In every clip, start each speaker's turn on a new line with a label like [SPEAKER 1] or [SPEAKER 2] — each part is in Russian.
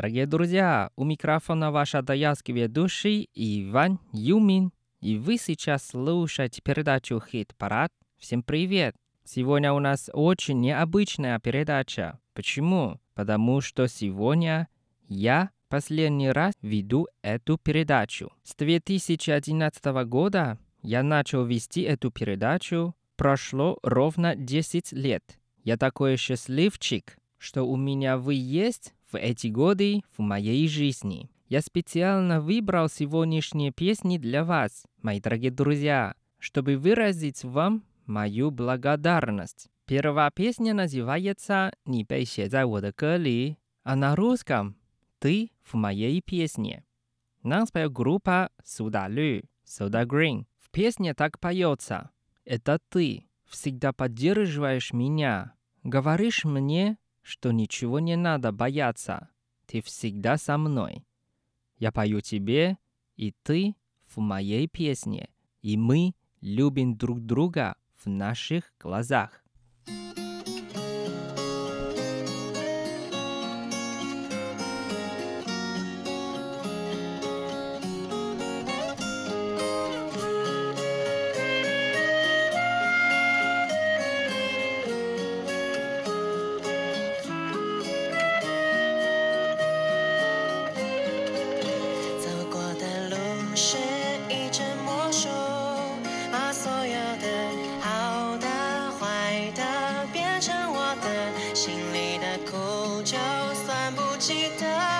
[SPEAKER 1] Дорогие друзья, у микрофона ваш адаялский ведущий Иван Юмин. И вы сейчас слушаете передачу «Хит-парад». Всем привет! Сегодня у нас очень необычная передача. Почему? Потому что сегодня я последний раз веду эту передачу. С 2011 года я начал вести эту передачу. Прошло ровно 10 лет. Я такой счастливчик, что у меня вы есть в эти годы в моей жизни я специально выбрал сегодняшние песни для вас, мои дорогие друзья, чтобы выразить вам мою благодарность. Первая песня называется «Не пей за водоколи», а на русском «Ты в моей песне». Нас поет группа Суда Лю, Суда Грин. В песне так поется. Это ты всегда поддерживаешь меня, говоришь мне, что ничего не надо бояться, ты всегда со мной. Я пою тебе, и ты в моей песне, и мы любим друг друга в наших глазах.
[SPEAKER 2] 记得，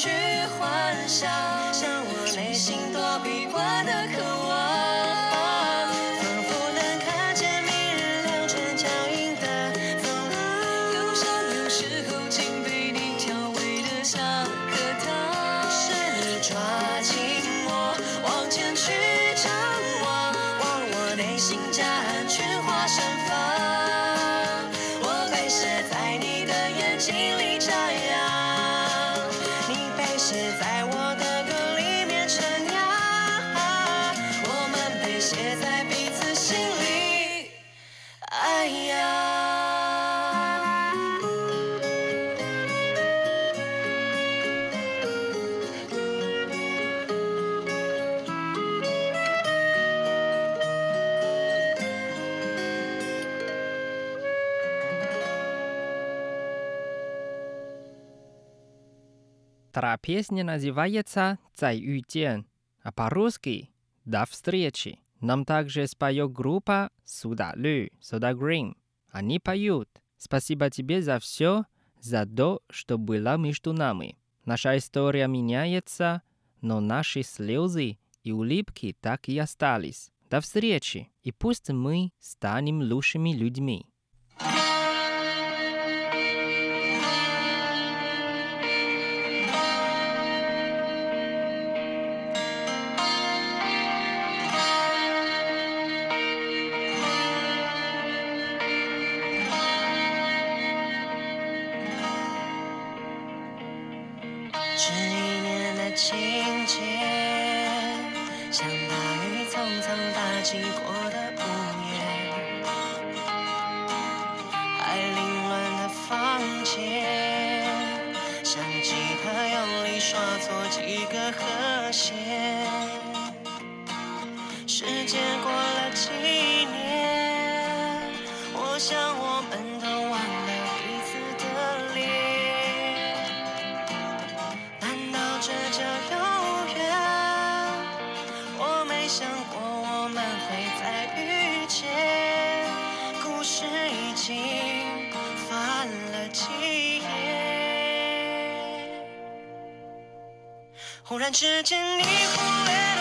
[SPEAKER 2] 去幻想向我内心躲避过的渴望。仿佛能看见明日两串脚印的走廊忧伤有时候竟被你调味得像颗糖是你抓紧我往前去张望望我内心夹岸群花盛放。我被写在你的眼睛里眨呀写在我。
[SPEAKER 1] Песня называется «Цай а по-русски «До встречи». Нам также споет группа Суда Лю, Суда Грим». Они поют «Спасибо тебе за все, за то, что было между нами». Наша история меняется, но наши слезы и улыбки так и остались. До встречи, и пусть мы станем лучшими людьми.
[SPEAKER 2] 情节，像大雨匆匆打击过的屋檐，还凌乱的房间，像吉他用力刷错几个和弦。忽然之间你忽略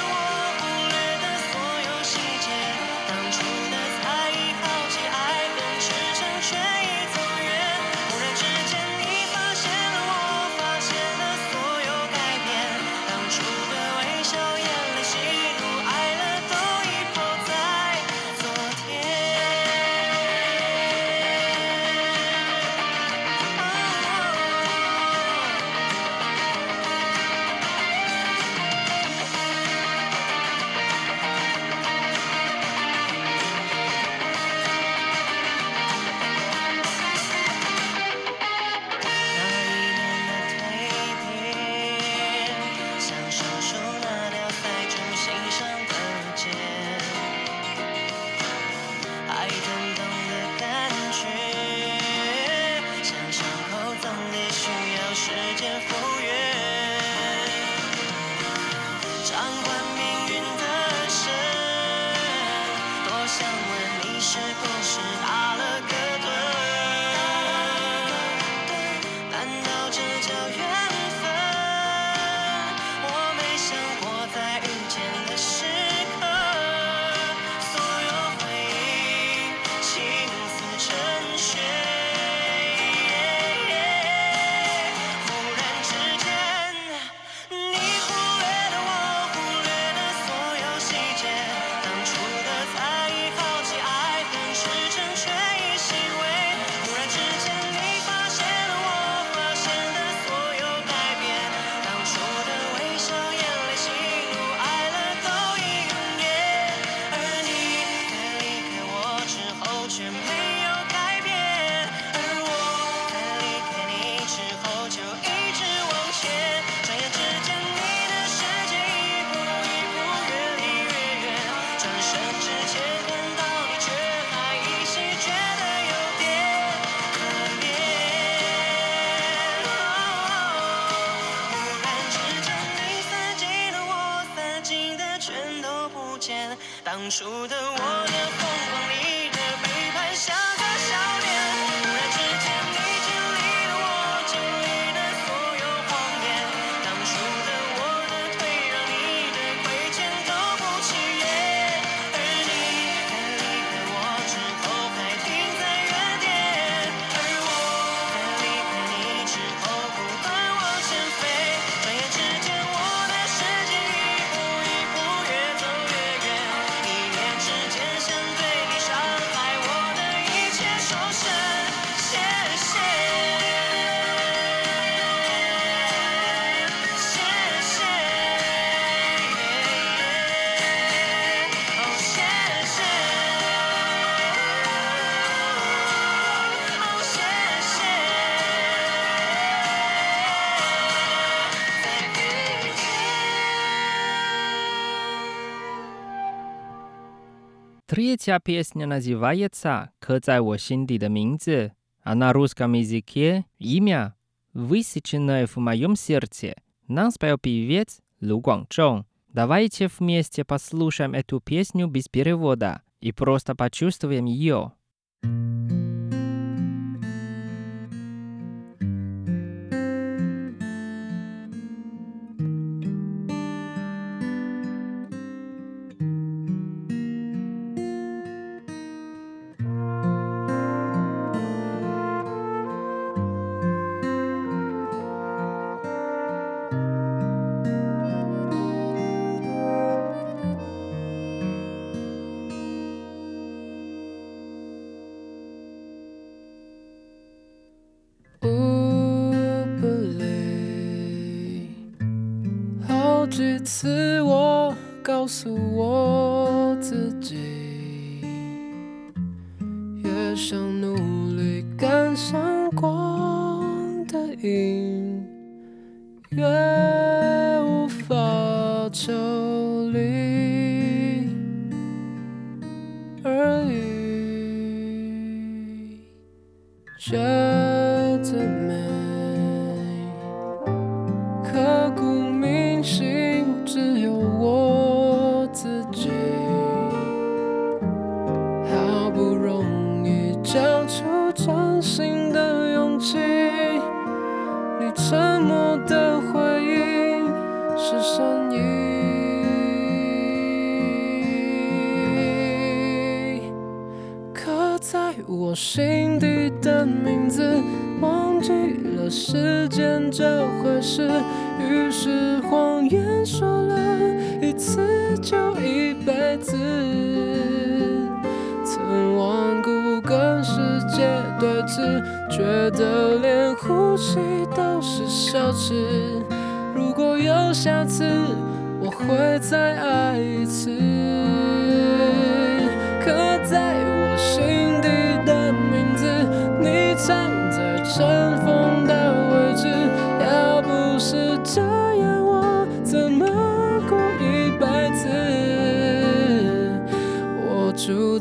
[SPEAKER 1] третья песня называется «刻在我心底的名字», а на русском языке имя «Высеченное в моем сердце» нам спел певец Лу Гуанчжоу. Давайте вместе послушаем эту песню без перевода и просто почувствуем ее.
[SPEAKER 3] 不 几次我告诉我自己，越想努力赶上光的影，越无法抽离而已。觉得一次就一辈子，曾顽固跟世界对峙，觉得连呼吸都是奢侈。如果有下次，我会再爱一次。刻在我心底的名字，你藏在尘封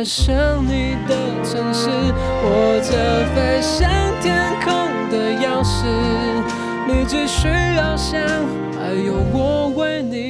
[SPEAKER 3] 住在想你的城市，握着飞向天空的钥匙。你只需要想，还有我为你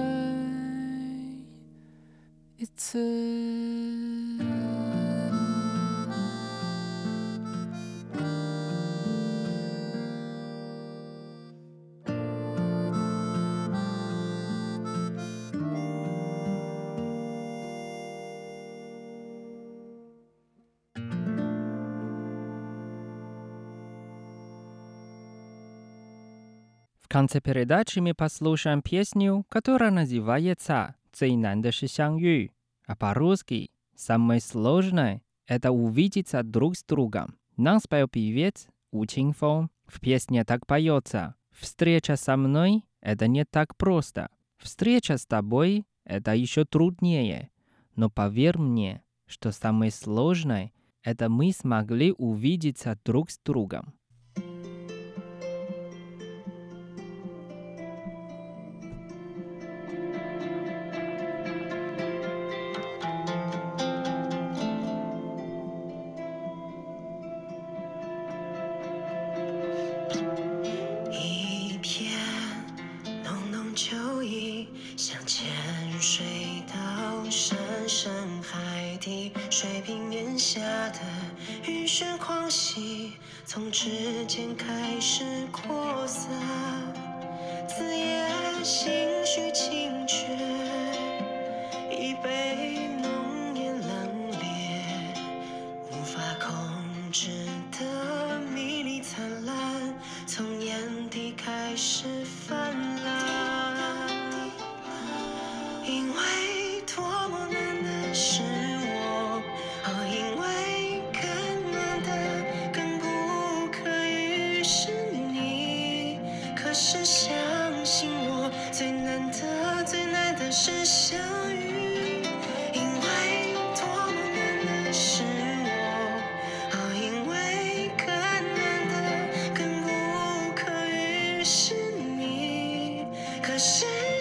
[SPEAKER 3] it's a...
[SPEAKER 1] В конце передачи мы послушаем песню, которая называется 最难的是相遇, а по-русски самое сложное – это увидеться друг с другом. Нам спел певец У Чинфо. В песне так поется «Встреча со мной – это не так просто. Встреча с тобой – это еще труднее. Но поверь мне, что самое сложное – это мы смогли увидеться друг с другом.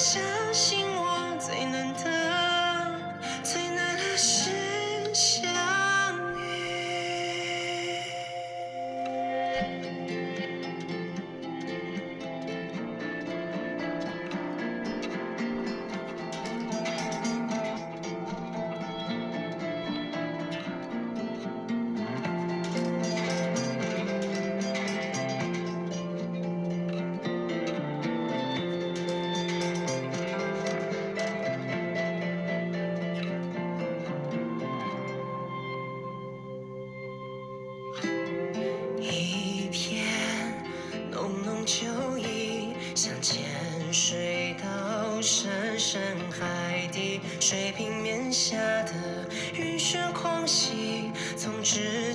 [SPEAKER 2] 相信我。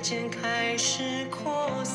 [SPEAKER 2] 渐渐开始扩散。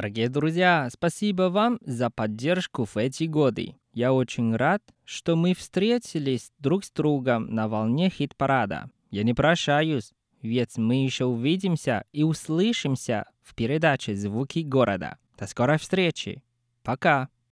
[SPEAKER 1] Дорогие друзья, спасибо вам за поддержку в эти годы. Я очень рад, что мы встретились друг с другом на волне хит-парада. Я не прощаюсь, ведь мы еще увидимся и услышимся в передаче «Звуки города». До скорой встречи. Пока.